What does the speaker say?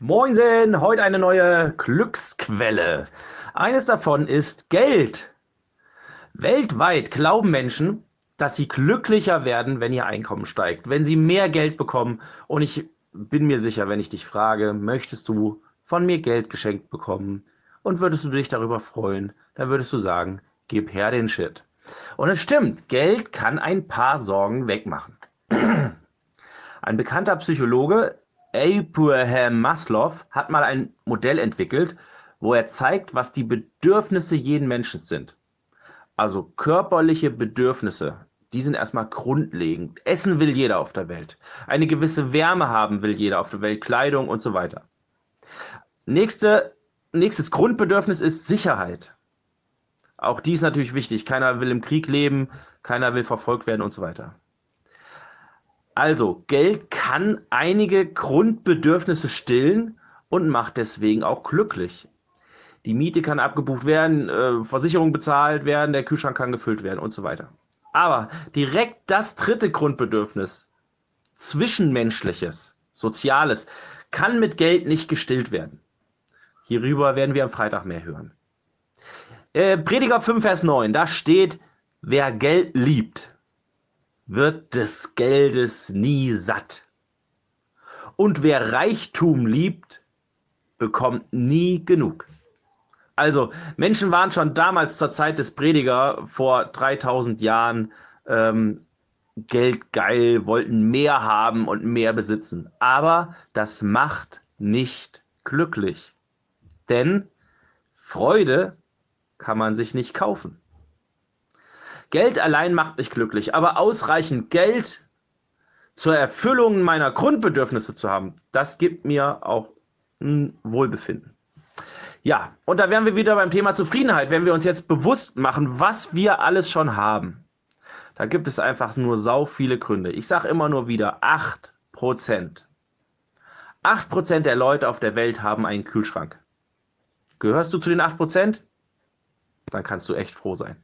Moinsen, heute eine neue Glücksquelle. Eines davon ist Geld. Weltweit glauben Menschen, dass sie glücklicher werden, wenn ihr Einkommen steigt, wenn sie mehr Geld bekommen. Und ich bin mir sicher, wenn ich dich frage, möchtest du von mir Geld geschenkt bekommen und würdest du dich darüber freuen, dann würdest du sagen, gib her den Shit. Und es stimmt, Geld kann ein paar Sorgen wegmachen. Ein bekannter Psychologe, Abraham Maslow, hat mal ein Modell entwickelt, wo er zeigt, was die Bedürfnisse jeden Menschen sind. Also körperliche Bedürfnisse, die sind erstmal grundlegend. Essen will jeder auf der Welt. Eine gewisse Wärme haben will jeder auf der Welt, Kleidung und so weiter. Nächste, nächstes Grundbedürfnis ist Sicherheit. Auch die ist natürlich wichtig. Keiner will im Krieg leben, keiner will verfolgt werden und so weiter. Also, Geld kann einige Grundbedürfnisse stillen und macht deswegen auch glücklich. Die Miete kann abgebucht werden, äh, Versicherung bezahlt werden, der Kühlschrank kann gefüllt werden und so weiter. Aber direkt das dritte Grundbedürfnis, zwischenmenschliches, soziales, kann mit Geld nicht gestillt werden. Hierüber werden wir am Freitag mehr hören. Äh, Prediger 5, Vers 9, da steht, wer Geld liebt, wird des Geldes nie satt. Und wer Reichtum liebt, bekommt nie genug. Also Menschen waren schon damals zur Zeit des Prediger vor 3000 Jahren ähm, geldgeil, wollten mehr haben und mehr besitzen. Aber das macht nicht glücklich. Denn Freude kann man sich nicht kaufen. Geld allein macht mich glücklich, aber ausreichend Geld zur Erfüllung meiner Grundbedürfnisse zu haben, das gibt mir auch ein Wohlbefinden. Ja, und da wären wir wieder beim Thema Zufriedenheit, wenn wir uns jetzt bewusst machen, was wir alles schon haben. Da gibt es einfach nur sau viele Gründe. Ich sage immer nur wieder 8 Prozent. 8 Prozent der Leute auf der Welt haben einen Kühlschrank. Gehörst du zu den 8 Prozent? Dann kannst du echt froh sein.